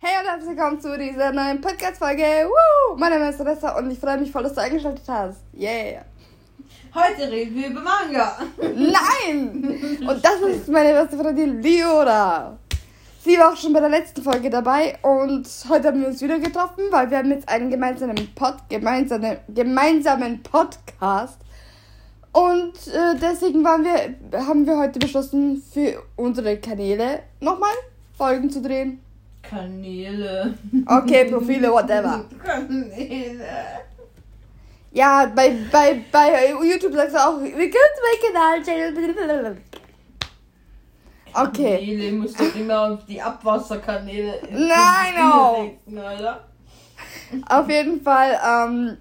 Hey und herzlich willkommen zu dieser neuen Podcast-Folge. Mein Name ist Vanessa und ich freue mich voll, dass du eingeschaltet hast. Yeah! Heute reden wir über Manga. Nein! Und das ist meine beste Freundin Liora. Sie war auch schon bei der letzten Folge dabei und heute haben wir uns wieder getroffen, weil wir haben jetzt einen gemeinsamen, Pod, gemeinsamen, gemeinsamen Podcast. Und äh, deswegen waren wir, haben wir heute beschlossen, für unsere Kanäle nochmal Folgen zu drehen. Kanäle. Okay, Profile, whatever. Kanäle. Ja, bei, bei, bei YouTube sagst du auch, wir können mein Kanal channel. Okay. Kanäle musst du immer auf die Abwasserkanäle. Nein, no. denken. Auf jeden Fall, ähm,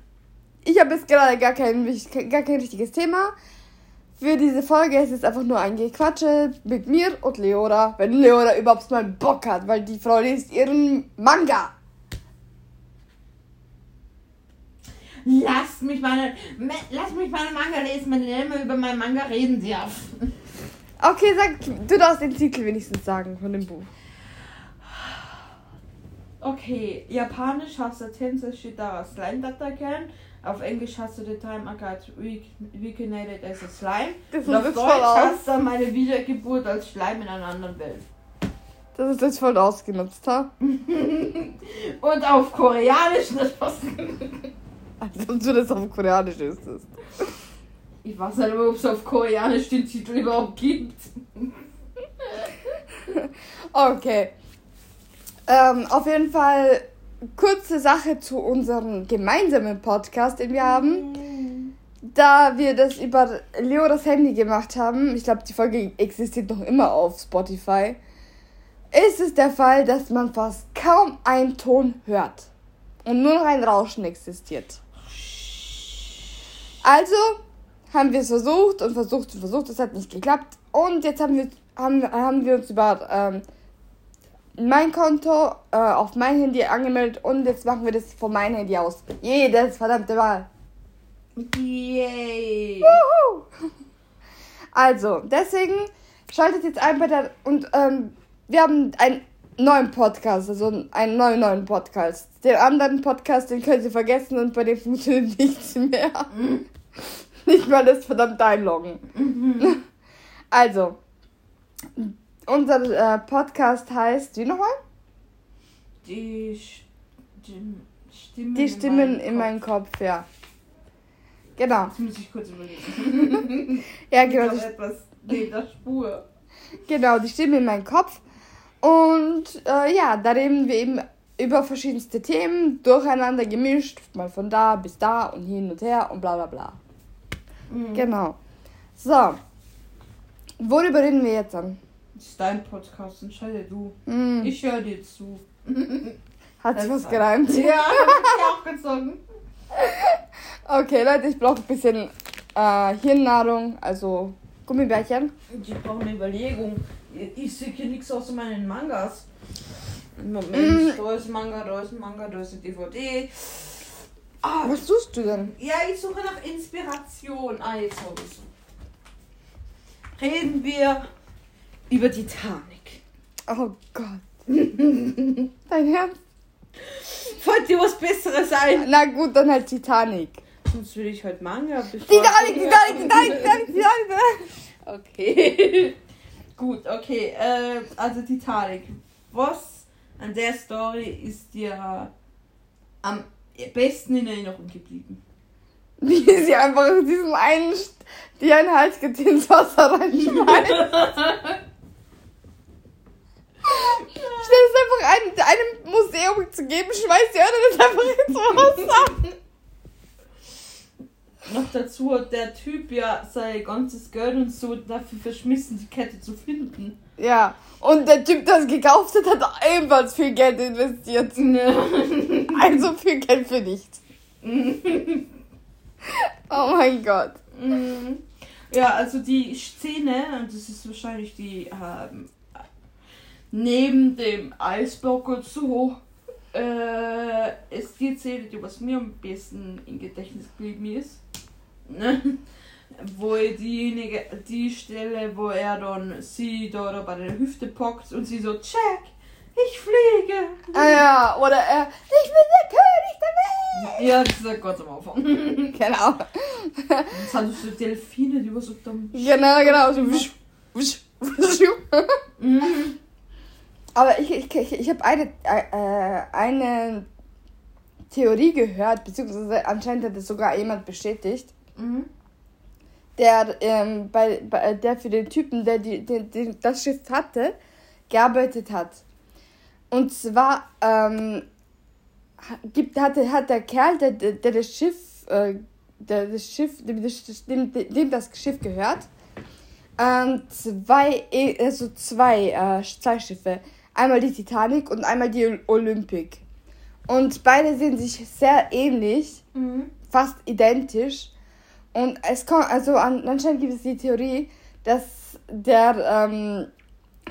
ich habe jetzt gerade gar kein, gar kein richtiges Thema. Für diese Folge ist es einfach nur ein Gequatsche mit mir und Leora, wenn Leora überhaupt mal Bock hat, weil die Frau liest ihren Manga. Lass mich meine, me- lass mich meine Manga lesen, wenn immer über meinen Manga reden darf. Okay, sag, du darfst den Titel wenigstens sagen von dem Buch. Okay, Japanisch hast du Tensei Shitara Slime Dataken. Auf Englisch hast du The Time I got re- Reincarnated as a Slime. Das Und ist auf Deutsch voll aus. hast du meine Wiedergeburt als Schleim in einer anderen Welt. Das ist jetzt voll ausgenutzt, ha? Und auf Koreanisch, das passt. Als ob du das auf Koreanisch wüsstest. Ich weiß nicht, ob es auf Koreanisch den Titel überhaupt gibt. Okay. Ähm, auf jeden Fall kurze Sache zu unserem gemeinsamen Podcast, den wir haben. Da wir das über Leoras Handy gemacht haben, ich glaube, die Folge existiert noch immer auf Spotify, ist es der Fall, dass man fast kaum einen Ton hört. Und nur noch ein Rauschen existiert. Also haben wir es versucht und versucht und versucht, es hat nicht geklappt. Und jetzt haben wir, haben, haben wir uns über ähm, mein Konto äh, auf mein Handy angemeldet und jetzt machen wir das von meinem Handy aus. Jedes verdammte Mal. Yay! Wuhu! Also, deswegen schaltet jetzt ein bei der. Und ähm, wir haben einen neuen Podcast, also einen neuen, neuen Podcast. Den anderen Podcast, den könnt ihr vergessen und bei dem funktioniert nichts mehr. Nicht mal das verdammte Einloggen. Also, unser äh, Podcast heißt, wie nochmal? Die, die Stimmen, Die Stimmen in meinem Kopf, ja. Genau. Jetzt muss ich kurz überlegen. Ja, Ich genau. Die, etwas neben der Spur. genau, die Stimme in meinem Kopf. Und äh, ja, da reden wir eben über verschiedenste Themen, durcheinander gemischt, mal von da bis da und hin und her und bla bla bla. Mhm. Genau. So. Worüber reden wir jetzt an? Das ist dein Podcast, entscheide du. Hm, Ich höre dir zu. hat sich was gereimt? Ja, hab ich auch gezogen. Okay, Leute, ich brauche ein bisschen äh, Hirnnahrung, also Gummibärchen. Ich brauche eine Überlegung. Ich sehe hier nichts außer meinen Mangas. Moment, Mm. da ist ein Manga, da ist ein Manga, da ist eine DVD. Ah, Was tust du denn? ja, ich suche nach Inspiration. Ah, jetzt habe ich's. Reden wir über Titanic. Oh Gott. Dein Herz? Wollt ihr was Besseres sein? Na gut, dann halt Titanic. Sonst will ich heute Manga Titanic, Titanic, Titanic, Titanic, Titanic. Okay. Gut, okay. Äh, also Titanic. Was an der Story ist dir am besten in Erinnerung geblieben? Wie sie einfach in diesem einen, die einen Halskett ins Wasser reinschmeißt. Statt es einfach einem, einem Museum zu geben, schmeißt die andere das einfach ins Wasser. Noch dazu hat der Typ ja sein ganzes Geld und so dafür verschmissen, die Kette zu finden. Ja, und der Typ, der es gekauft hat, hat ebenfalls viel Geld investiert. Also viel Geld für nichts. Oh mein Gott. Mhm. Ja, also die Szene, und das ist wahrscheinlich die ähm, neben dem Eisblock und so, äh, ist die Szene, die was mir am besten im Gedächtnis geblieben ist. Ne? wo diejenige, die Stelle, wo er dann sie da bei der Hüfte packt und sie so, check, ich fliege. Ah ja, oder er, ich bin der König der Welt. Ja, das ist Gott am Anfang. Genau. Jetzt hattest du Delfine, die was so dumm. Genau, genau. So wusch, wusch, wusch. Mhm. Aber ich, ich, ich, ich habe eine, äh, eine Theorie gehört, beziehungsweise anscheinend hat es sogar jemand bestätigt, Mhm. der, ähm, bei, bei, der für den Typen, der die, den, den, das Schiff hatte, gearbeitet hat. Und zwar ähm, gibt, hatte, hat der Kerl, der, der, das Schiff, äh, der, das Schiff dem, dem, dem das Schiff gehört, ähm, zwei, E- also zwei, äh, zwei Schiffe. Einmal die Titanic und einmal die Ol- Olympic. Und beide sehen sich sehr ähnlich Mhm. fast identisch. Und es kommt, also an, anscheinend gibt es die Theorie, dass der ähm,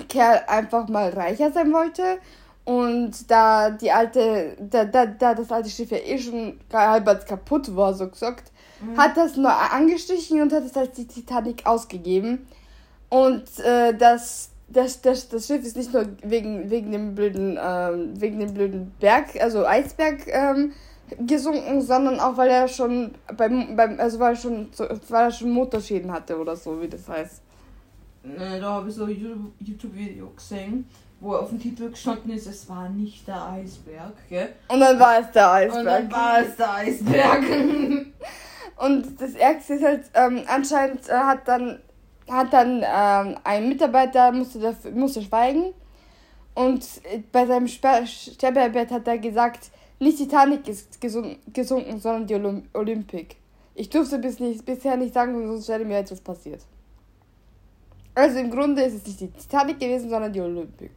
Kerl einfach mal reicher sein wollte. Und da die alte, da, da, da das alte Schiff ja eh schon halbwegs kaputt war, so gesagt, hat das nur angestrichen und hat es als die Titanic ausgegeben. Und äh, das, das, das, das Schiff ist nicht nur wegen, wegen dem blöden, ähm, wegen dem blöden Berg, also Eisberg, ähm, gesunken, sondern auch weil er schon beim, beim also weil er schon weil er schon Motorschäden hatte oder so, wie das heißt. Ne, da habe ich so ein YouTube- YouTube-Video gesehen, wo auf dem Titel gestanden ist, es war nicht der Eisberg, gell? Und dann war es der Und Eisberg. dann war es der Eisberg. Und das Ärgste ist halt, ähm, anscheinend äh, hat dann, hat dann ähm, ein Mitarbeiter musste, dafür, musste schweigen. Und äh, bei seinem Sterbebett hat er gesagt, nicht Titanic ist gesun gesunken, sondern die Olymp Olympic. Ich durfte bis nicht, bisher nicht sagen, sonst wäre mir etwas passiert. Also im Grunde ist es nicht die Titanic gewesen, sondern die Olympic.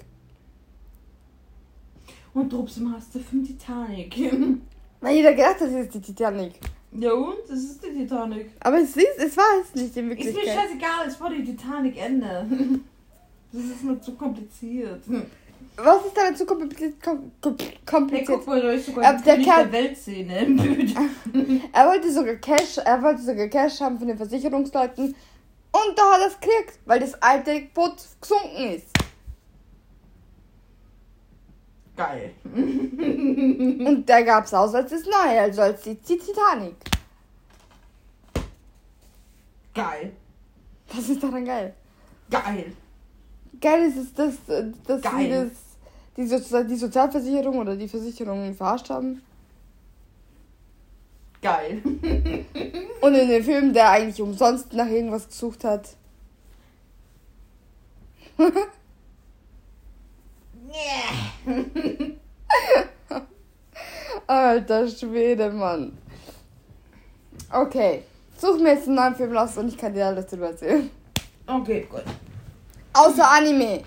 Und trotzdem hast du vom Titanic. Weil jeder gedacht hat, es ist die Titanic. Ja und? Das ist die Titanic. Aber es, ist, es war es nicht in Ist mir Wirklichkeit. scheißegal, es war die Titanic Ende. Das ist nur zu kompliziert. Was ist damit so kompliziert? Kom kom Hey, kompliziert? guck mal, da ist sogar Aber der Kerl- der Weltszene. Er wollte sogar Cash, er wollte sogar Cash haben von den Versicherungsleuten. Und da hat er es gekriegt, weil das alte Boot gesunken ist. Geil. Und da gab es aus als das neue, also als die, Titanic. Geil. Was ist daran geil? Geil. Geil ist es, dass, dass sie Geil. das, die, die Sozialversicherung oder die Versicherung verarscht haben. Geil. Und in dem Film, der eigentlich umsonst nach irgendwas gesucht hat. Alter Schwede, Mann. Okay. Such mir jetzt einen neuen Film raus und ich kann dir alles drüber erzählen. Okay, gut. Außer Anime.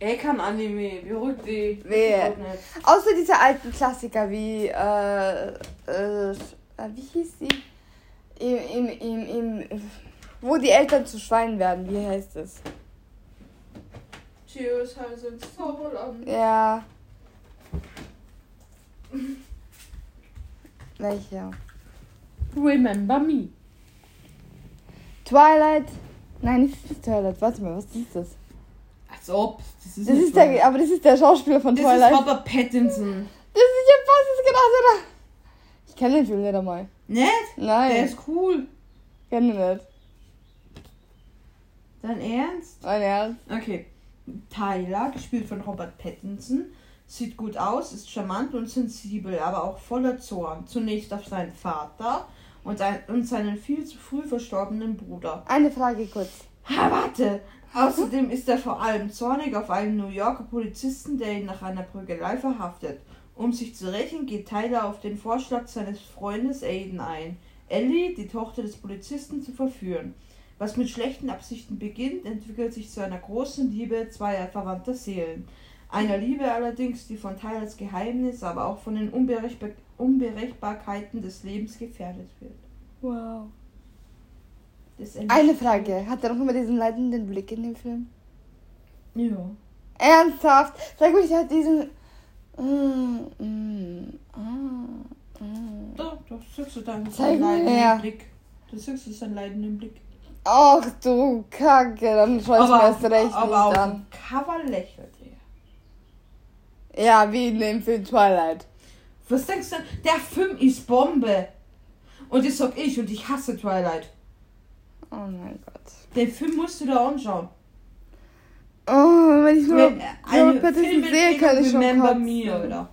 Er kann Anime, beruhigt die. Nicht. Außer diese alten Klassiker wie, äh, äh, äh, wie hieß sie? Im, im, im, im, wo die Eltern zu Schweinen werden, wie heißt es? Cheers, heißt es Zauberland. Ja. Welcher? Remember me. Twilight? Nein, das ist nicht Twilight. Warte mal, was ist das? Als ob. Das ist, Das ist der, aber das ist der Schauspieler von Das Twilight. ist Robert Pattinson. Das ist ja fast das genauso. oder? Ich kenne den Film nicht einmal. Nicht? Nein, Der ist cool. kenne nicht. Dein Ernst? Mein Ernst. Okay. Tyler, gespielt von Robert Pattinson, sieht gut aus, ist charmant und sensibel, aber auch voller Zorn. Zunächst auf seinen Vater und, ein, und seinen viel zu früh verstorbenen Bruder. Eine Frage kurz. Ha, warte! Außerdem ist er vor allem zornig auf einen New Yorker Polizisten, der ihn nach einer Prügelei verhaftet. Um sich zu rächen, geht Tyler auf den Vorschlag seines Freundes Aiden ein, Ellie, die Tochter des Polizisten, zu verführen. Was mit schlechten Absichten beginnt, entwickelt sich zu einer großen Liebe zweier verwandter Seelen. Einer Liebe allerdings, die von Tylers Geheimnis, aber auch von den Unberechenbar Unberechenbarkeiten des Lebens gefährdet wird. Wow. Das Eine Frage. Hat er noch immer diesen leidenden Blick in dem Film? Ja. Ernsthaft? Sag mir, der hat diesen. Mm, mm, ah, mm. Da, da siehst du deinen leidenden. Blick. Du siehst du seinen leidenden Blick. Ach du Kacke, dann schau ich mir erst recht aber nicht auf an. dem Cover lächelt Ja, wie in dem Film Twilight. Was denkst du? Der Film ist Bombe. Und das sag ich und ich hasse Twilight. Oh mein Gott. Den Film musst du da anschauen. Oh, wenn ich nur Wenn, Robert Pattinson sehe, kann ich schon Remember. Me, oder?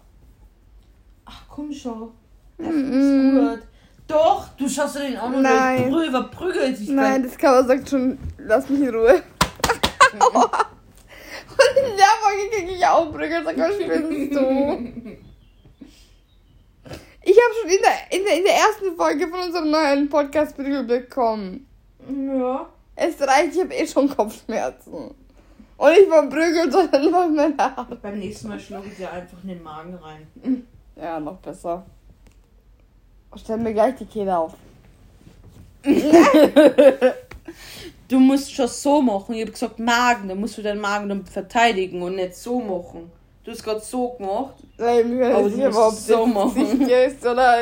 Ach komm schon. Der Mm, Film mm. ist gut. Doch, du schaust dir den auch nur Nein. durch. Prüfer prügelt sich Nein, das Cover sagt schon, lass mich in Ruhe. Und in der Folge kriege ich auch Prügel, sag mal, spinnst du? Ich habe schon in der, in, der, in der ersten Folge von unserem neuen Podcast Prügel bekommen. Ja. Es reicht, ich habe eh schon Kopfschmerzen. Und nicht vom Prügel, sondern von meiner Haare. Beim nächsten Mal schlug ich dir einfach in den Magen rein. Ja, noch besser. Stell mir gleich die Kehle auf. Du musst schon so machen. Ich habe gesagt Magen, dann musst du deinen Magen dann verteidigen und nicht so machen. Du hast gerade so gemacht. Weil mir Aber du musst es so machen. Gesicht ist oder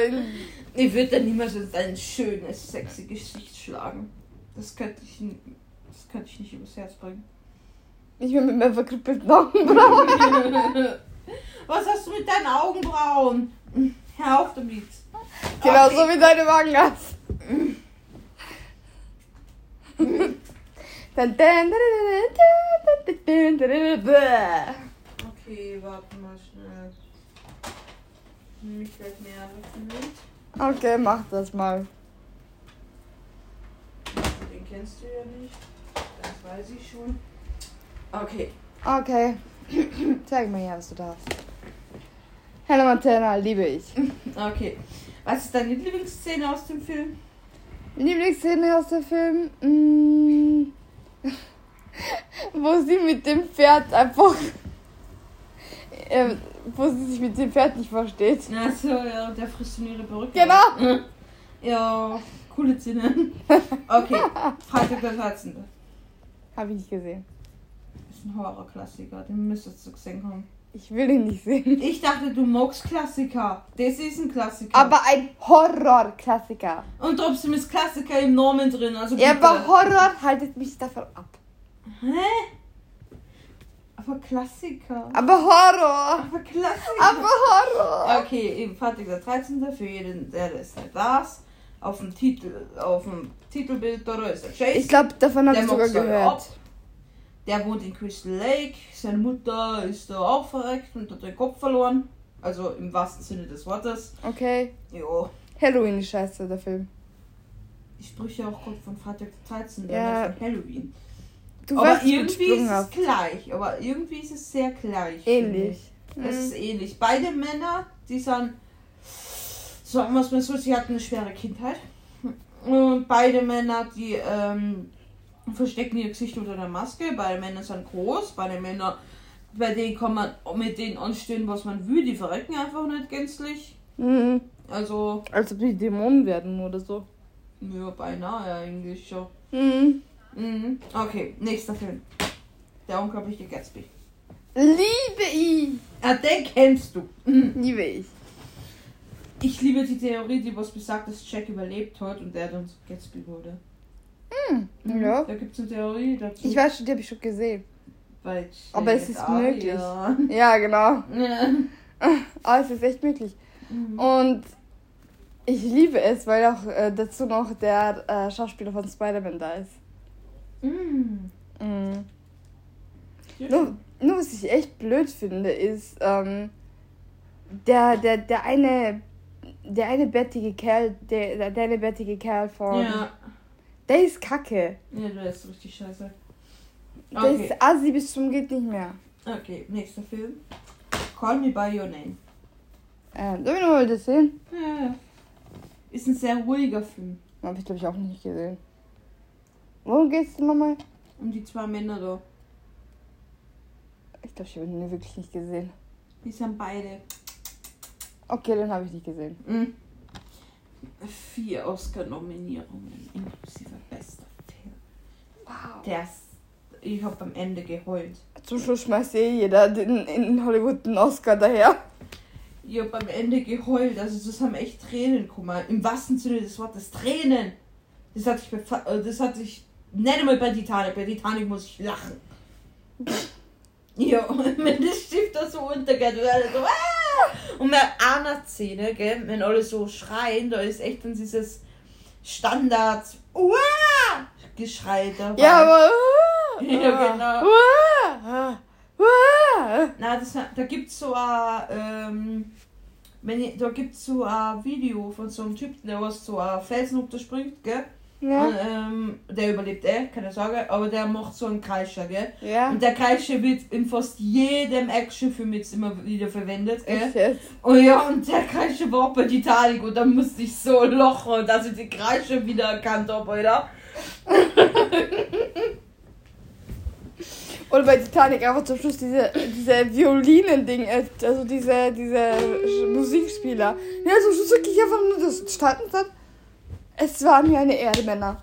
Ich würde dann niemals in dein schönes, sexy Gesicht schlagen. Das könnte ich, das könnte ich nicht übers Herz bringen. Ich bin mit mir verkrüppelten Augenbrauen. Was hast du mit deinen Augenbrauen? Hör auf damit. Genau Okay. so wie deine Wangen hast. Dann- dann- dann- dann- dann- dann- dann- dann- Okay, warte mal schnell. Mich gleich näher öffnen. Okay, mach das mal. Den kennst du ja nicht. Das weiß ich schon. Okay. Okay. Zeig mir her, was du darfst. Hannah Montana liebe ich. Okay. Was ist deine Lieblingsszene aus dem Film? Lieblingsszene aus dem Film? Mm, wo sie mit dem Pferd einfach. Äh, wo sie sich mit dem Pferd nicht versteht. Achso, ja, der frisst in ihre Perücke. Genau. Ja, coole Szene. Okay, Freitag der 13. Habe ich nicht gesehen. Ist ein Horrorklassiker, den müsstest du gesehen haben. Ich will ihn nicht sehen. Ich dachte, du magst Klassiker. Das ist ein Klassiker. Aber ein Horror-Klassiker. Und trotzdem ist Klassiker im Namen drin. Also Ja, aber Horror haltet mich davon ab. Hä? Aber Klassiker. Aber Horror. Aber Klassiker. Aber Horror. Okay, eben Freitag der 13. für jeden, der das nicht weiß. Auf dem Titel, auf dem Titelbild da ist der Chase. Ich glaube, davon habe ich sogar dann gehört. ab. Der wohnt in Crystal Lake. Seine Mutter ist da auch verreckt und hat den Kopf verloren. Also im wahrsten Sinne des Wortes. Okay. Jo. Halloween ist scheiße, der Film. Ich spreche auch gerade von Freitag der 13. Ja. von Halloween. Du aber weißt, irgendwie ist es gleich. Aber irgendwie ist es sehr gleich. Ähnlich. Es Mhm. ist ähnlich. Beide Männer, die sind, sagen wir es mal so, sie hatten eine schwere Kindheit. Und beide Männer, die ähm, verstecken ihr Gesicht unter der Maske. Beide Männer sind groß. Beide Männer, bei denen kann man mit denen anstehen, was man will. Die verrecken einfach nicht gänzlich. Mhm. Also, Als ob die Dämonen werden oder so. ja, beinahe eigentlich schon. Mhm. Mhm. Okay, nächster Film. Der unglaubliche Gatsby. Liebe ihn. Ah, den kennst du. Mhm. Liebe ich. Ich liebe die Theorie, die was besagt, dass Jack überlebt hat und er dann zu Gatsby wurde. Mhm. Ja. Da gibt es eine Theorie dazu. Ich weiß schon, die habe ich schon gesehen. Jack Aber es ist möglich. Ja, genau. Ja. Aber es ist echt möglich. Mhm. Und ich liebe es, weil auch äh, dazu noch der äh, Schauspieler von Spider-Man da ist. Mhm. Mhm. Ja. Nur, nur was ich echt blöd finde, ist, ähm, der, der, der eine, der eine bärtige Kerl, der, der, der eine bärtige Kerl von, Ja. Der ist kacke. ja, du ist richtig scheiße. Der Okay. ist assi bis zum geht nicht mehr. okay, nächster Film. Call Me By Your Name. Ähm, soll ich nochmal das sehen? Ja. Ist ein sehr ruhiger Film. Habe ich glaube ich auch nicht gesehen. Worum geht's denn nochmal? Um die zwei Männer da. Ich glaube, ich habe ihn wirklich nicht gesehen. Die sind beide. Okay, den habe ich nicht gesehen. Mhm. Vier Oscar-Nominierungen inklusive bester Film. Wow. Der ist, ich habe am Ende geheult. Zum Schluss schmeißt eh jeder den, in Hollywood einen Oscar daher. Ich habe am Ende geheult. Also das haben echt Tränen gekommen. Im wahrsten Sinne des Wortes Tränen. Das hatte ich bei, äh, das hatte ich nicht einmal bei Titanic. Bei Titanic muss ich lachen. Ja, und wenn das Schiff da so untergeht alle so, ah! Und bei einer Szene, gell, wenn alle so schreien, da ist echt dann dieses Standard, uah! Geschrei dabei. Ja, aber. Ja, genau. Uah, uah. Na, das, da gibt's so ein, ähm, wenn ich, da gibt's so ein Video von so einem Typ, der was so ein Felsen runterspringt, gell? Ja. Und, ähm, der überlebt eh, keine Sorge, aber der macht so einen Kreischer, gell? Ja. Und der Kreischer wird in fast jedem Actionfilm jetzt immer wieder verwendet, gell? Echt jetzt? Oh ja, und der Kreischer war auch bei Titanic und da musste ich so lachen, dass ich die Kreischer wieder erkannt habe, Alter. Oder bei Titanic einfach zum Schluss diese, diese Violinen-Ding, äh, also diese, diese Musikspieler. Ja, zum Schluss wirklich einfach nur das Starten Es war mir eine Erde, Männer.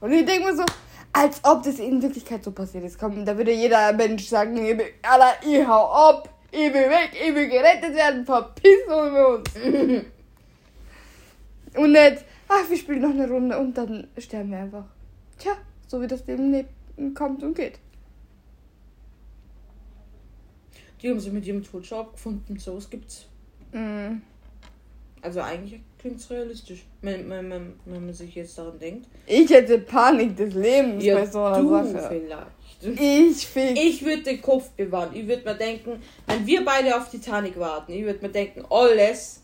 Und ich denke mir so, als ob das in Wirklichkeit so passiert ist. Komm, da würde jeder Mensch sagen, Alter, ich hau ab, ich will weg, ich will gerettet werden, verpissen wir uns. Und nicht, ach, wir spielen noch eine Runde und dann sterben wir einfach. Tja, so wie das Leben kommt und geht. Die haben sich mit ihrem Tod schon abgefunden, sowas gibt's. Mm. Also eigentlich klingt's realistisch, wenn, wenn, wenn, wenn man sich jetzt daran denkt. Ich hätte Panik des Lebens Ja, bei so einer du Sache. vielleicht. Ich fix. Ich würde den Kopf bewahren. Ich würde mir denken, wenn wir beide auf Titanic warten, ich würde mir denken, alles,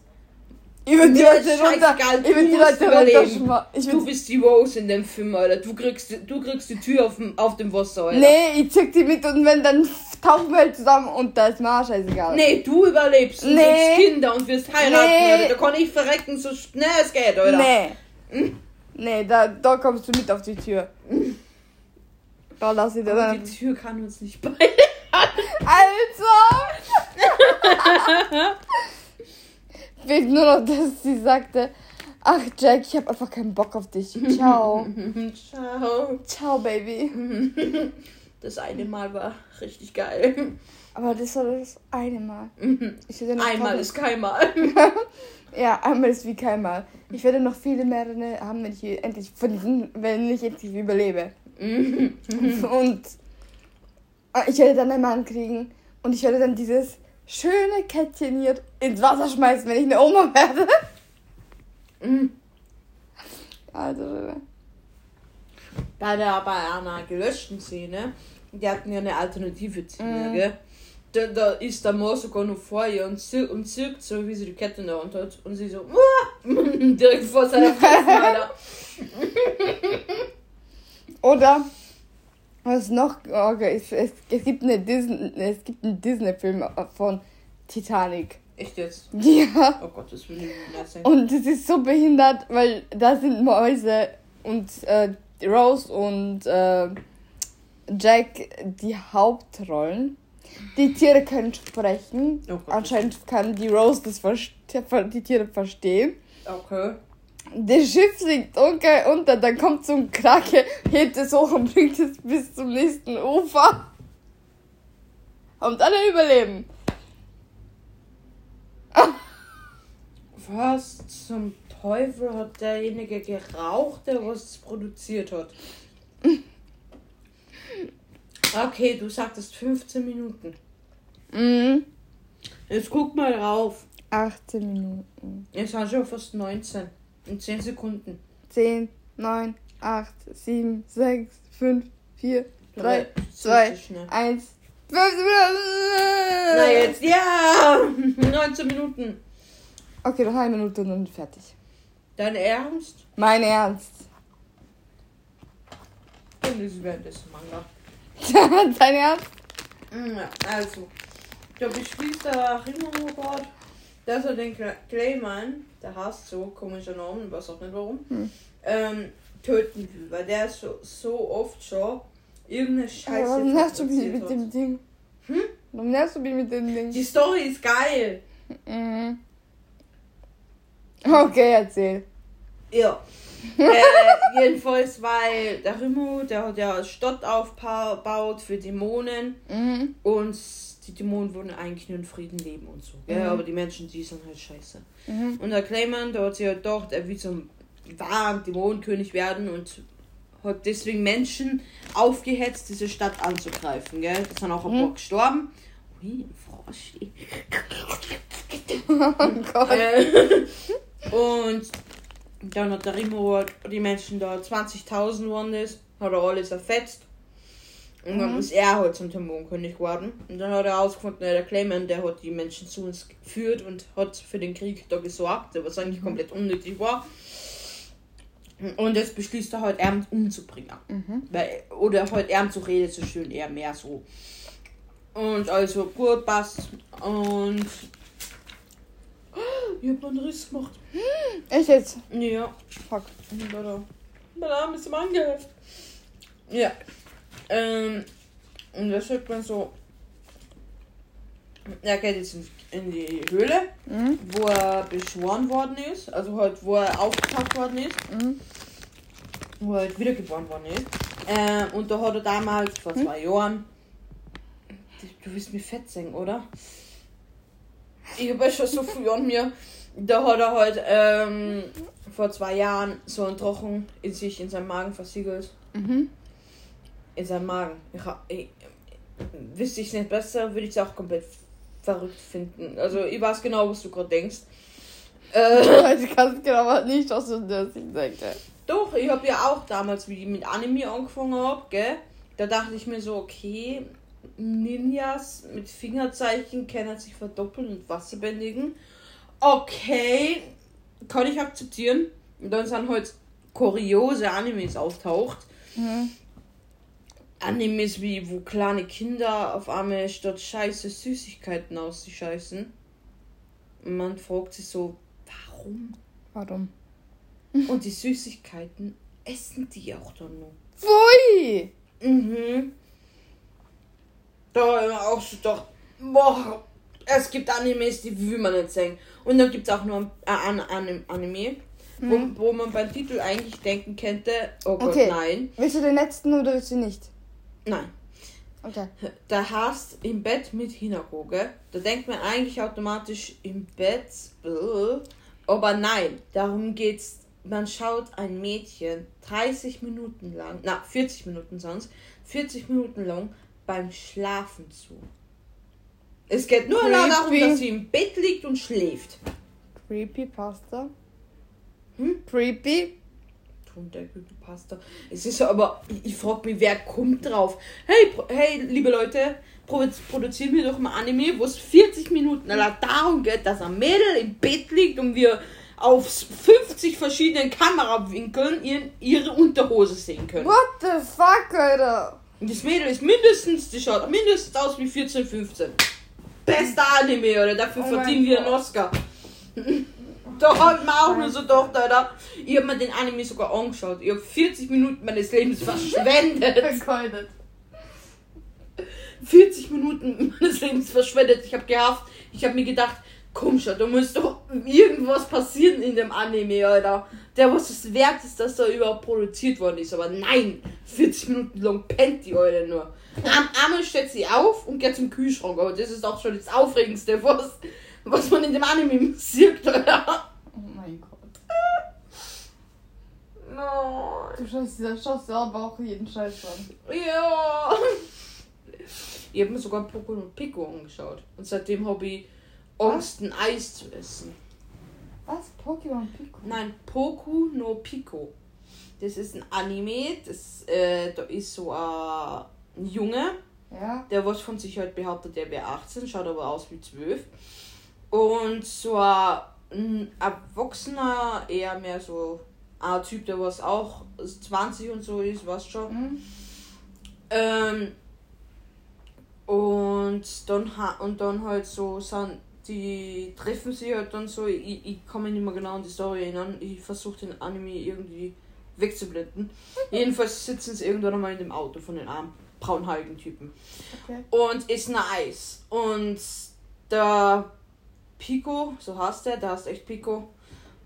Ich würde die Leute runter. scheißegal, Ich würde die Leute. Ich du bist die Rose in dem Film, Alter. Du kriegst, du kriegst die Tür auf dem, auf dem Wasser, Alter. nee, ich zick die mit und wenn dann tauchen wir halt zusammen und da ist mir auch scheißegal. Nee, du überlebst und Nee. kriegst Kinder und wirst heiraten, Nee. Alter. Da kann ich verrecken, so schnell es geht, Alter. Nee. Nee, da, da kommst du mit auf die Tür. Da lass ich dir dann. die Tür kann uns nicht bei. Also! Fehlt nur noch, dass sie sagte, ach Jack, ich hab einfach keinen Bock auf dich. Ciao. Ciao. Ciao, Baby. Das eine Mal war richtig geil. Aber das war das eine Mal. Ich werde noch Einmal ist kein Mal. Ja, einmal ist wie kein Mal. Ich werde noch viele mehrere haben, wenn ich endlich diesen, wenn ich endlich überlebe. Und äh, ich werde dann einen Mann kriegen und ich werde dann dieses schöne Kettchen hier ins Wasser schmeißen, wenn ich eine Oma werde. Also, Bei der bei einer gelöschten Szene, die hatten ja eine alternative Szene, Mhm. gell? Da, da ist der Mann sogar noch vor ihr und, zir und zirkt so, wie sie die Kette in der Hand hat. Und sie so, direkt vor seiner Fresse, oder was noch? Okay, es, es, es gibt eine Disney, es gibt einen Disney-Film von Titanic. Echt jetzt? Ja. Oh Gott, das will ich. Und es ist so behindert, weil da sind Mäuse und äh, Rose und äh, Jack die Hauptrollen. Die Tiere können sprechen. Oh Gott. Anscheinend kann die Rose das die Tiere verstehen. Okay. Das Schiff sinkt unter, unter, dann kommt so ein Krake, hebt es hoch und bringt es bis zum nächsten Ufer. Und alle überleben. Was zum Teufel hat derjenige geraucht, der was produziert hat? Okay, du sagtest 15 Minuten. Mhm. Jetzt guck mal drauf. 18 Minuten. Es sind schon fast 19. In 10 Sekunden. 10, 9, 8, 7, 6, 5, 4, 3, Drei, 2, zu schnell. 1, 15 Minuten. Na jetzt, ja! 19 Minuten. Okay, noch eine Minute und dann fertig. Dein Ernst? Mein Ernst. Und ist währenddessen Manga. Dein Ernst? Ja, also. Da beschließt der Rimmergott, dass er den Cla- Clayman, der heißt so, komischer Name, weiß auch nicht warum, Hm. ähm, töten will, weil der so, so oft schon irgendeine Scheiße Aber warum nervst du mich mit dem Ding? Hm? Warum nervst du mich mit dem Ding? Die Story ist geil. Mhm. Okay, erzähl. Ja. äh, jedenfalls, weil der Rimo, der hat ja Stadt aufgebaut für Dämonen Mhm. und die Dämonen wollen eigentlich nur in Frieden leben und so. Ja, Mhm. aber die Menschen, die sind halt scheiße. Mhm. Und der Clayman, der hat sich halt gedacht, er will zum wahren Dämonenkönig werden und hat deswegen Menschen aufgehetzt, diese Stadt anzugreifen, gell? Da sind auch ein Mhm. paar gestorben. Ui, ein Frosch. Oh Gott. Äh, und dann hat der Rimo die Menschen da 20.000 waren das, hat er alles erfetzt. Und dann Mhm. ist er halt zum Dämonenkönig geworden. Und dann hat er herausgefunden, der Clayman, der hat die Menschen zu uns geführt und hat für den Krieg da gesorgt, was eigentlich komplett unnötig war. Und jetzt beschließt er halt, er umzubringen. Mhm. Weil, oder halt er zu reden, so schön, eher mehr so. Und also gut, passt. Und. Ich hab einen Riss gemacht. Ich jetzt. Ja. Fuck. Mein Arm ist im Angeheft. Ja. Ähm. Und das hört man so. Er geht jetzt in, die Höhle, Mhm. wo er beschworen worden ist. Also halt, wo er aufgetaucht worden ist. Mhm. Wo er halt wiedergeboren worden ist. Ähm, und da hat er damals, vor zwei Jahren. Du willst mir fett singen, oder? Ich habe ja schon so viel an mir. Da hat er halt ähm, vor zwei Jahren so einen Trochen in sich in seinem Magen versiegelt. Mhm. In seinem Magen. Ich, ich, wüsste ich es nicht besser, würde ich es auch komplett verrückt finden. Also ich weiß genau, was du gerade denkst. Äh, Ich kann genau was nicht, was du das denke. Doch, ich habe ja auch damals, wie ich mit Anime angefangen habe, gell? Da dachte ich mir so, okay, Ninjas mit Fingerzeichen können sich verdoppeln und Wasser bändigen. Okay, kann ich akzeptieren. Und dann sind halt kuriose Animes auftaucht. Mhm. Animes wie, wo kleine Kinder auf einmal statt Scheiße Süßigkeiten ausscheißen. Und man fragt sich so, warum? Warum? Und die Süßigkeiten essen die auch dann nur. Pfui! Mhm. Da immer auch so doch, boah, es gibt Animes, die will man nicht sehen. Und dann gibt es auch nur ein an, an, Anime, Mhm. wo, wo man beim Titel eigentlich denken könnte, oh Gott, Okay. nein, Willst du den letzten oder willst du nicht? Nein. Okay. Da hast im Bett mit Hinako, gell? Da denkt man eigentlich automatisch im Bett, aber nein, darum geht's. Man schaut ein Mädchen 30 Minuten lang, na 40 Minuten sonst, 40 Minuten lang beim Schlafen zu. Es geht nur darum, dass sie im Bett liegt und schläft. Creepy Pasta. Hm? Creepy. Tun der Pasta. Es ist aber, ich, ich frage mich, wer kommt drauf? Hey, hey, liebe Leute, produ- produzieren wir doch mal Anime, wo es 40 Minuten darum geht, dass ein Mädel im Bett liegt und wir auf 50 verschiedenen Kamerawinkeln ihr, ihre Unterhose sehen können. What the fuck, Alter? Und das Mädel ist mindestens, die schaut mindestens aus wie 14, 15. Bester Anime, oder? Dafür Oh verdienen wir einen. Oscar. da hat man auch nur so gedacht, Alter. Ich habe mir den Anime sogar angeschaut. Ich habe 40 Minuten meines Lebens verschwendet. Vergeudet. 40 Minuten meines Lebens verschwendet. Ich habe gehofft, ich habe mir gedacht, komm schon, da muss doch irgendwas passieren in dem Anime, Alter. Der, was es wert ist, dass er überhaupt produziert worden ist. Aber nein, 40 Minuten lang pennt die Alter nur. Am einmal steht sie auf und geht zum Kühlschrank. Aber das ist auch schon das Aufregendste, was, was man in dem Anime sieht, Alter. Oh mein Gott. No. Du schaust, du aber auch jeden Scheiß an. Ja. Ich habe mir sogar Poco und Pico angeschaut. Und seitdem habe ich Angst, ein Eis zu essen. Was? Pokémon Pico? Nein, Poku no Pico. Das ist ein Anime. Das, äh, da ist so ein Junge, Ja. der was von sich halt behauptet, der wäre 18, schaut aber aus wie 12. Und so ein, ein Erwachsener, eher mehr so ein Typ, der was auch 20 und so ist, was schon. Hm? Ähm, und dann und dann halt so sind die treffen sich halt dann so, ich, ich kann mich nicht mehr genau an die Story erinnern, ich versuche den Anime irgendwie wegzublenden. Jedenfalls sitzen sie irgendwann einmal in dem Auto von den armen braunhaarigen Typen Okay. und ein Eis. Und der Pico, so heißt der, der heißt echt Pico,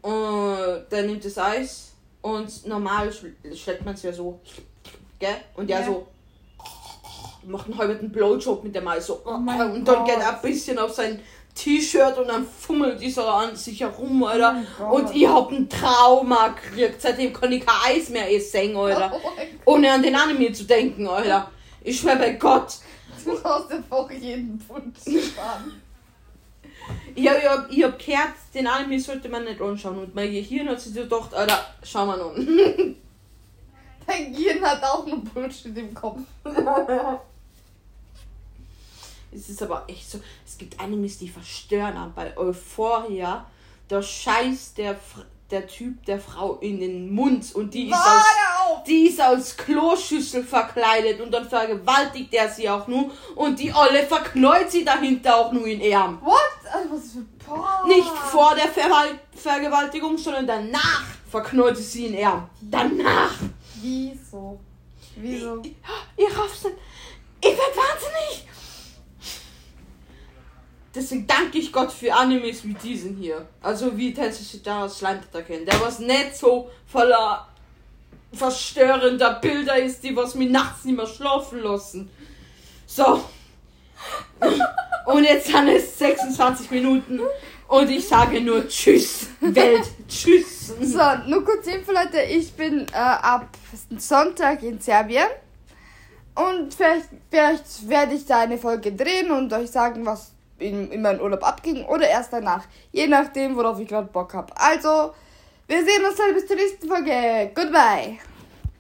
und der nimmt das Eis und normal schl- schlägt man es ja so, gell? Und der Ja. so macht einen halben Blowjob mit dem Eis so Oh mein und dann geht Gott. er ein bisschen auf sein T-Shirt und dann fummelt die so an sich herum, Alter. Oh und ich hab ein Trauma gekriegt. Seitdem kann ich kein Eis mehr essen, Alter. Oh. Ohne an den Anime zu denken, Alter. Ich schwör bei Gott. Du hast einfach jeden Pfund sparen. Ich hab, ich, hab, ich hab gehört, den Anime sollte man nicht anschauen. Und mein Gehirn hat sich gedacht, Alter, schau mal an. Dein Gehirn hat auch nur Bullshit im Kopf. Es ist aber echt so. Es gibt Animes, die verstören haben. Bei Euphoria, da scheißt der, Fr- der Typ der Frau in den Mund und die ist aus. Die ist als Kloschüssel verkleidet und dann vergewaltigt er sie auch nur und die Olle verknallt sie dahinter auch nur in Arm. What? Also, was für Porn? Nicht vor der Verwal Vergewaltigung, sondern danach verknallt sie sie in Arm. Danach. Wieso? Wieso? Ihr rafft's nicht. Ich werd wahnsinnig. Deswegen danke ich Gott für Animes wie diesen hier. Also wie Tensei Shitara Slime kennen. Der was nicht so voller verstörender Bilder ist, die was mir nachts nicht mehr schlafen lassen. So. Und jetzt sind es 26 Minuten und ich sage nur Tschüss, Welt. Tschüss. So, nur kurz Info, Leute. Ich bin äh, ab Sonntag in Serbien. Und vielleicht, vielleicht werde ich da eine Folge drehen und euch sagen, was in, in meinem Urlaub abging. Oder erst danach. Je nachdem, worauf ich gerade Bock habe. Also, wir sehen uns dann bis zur nächsten Folge. Goodbye.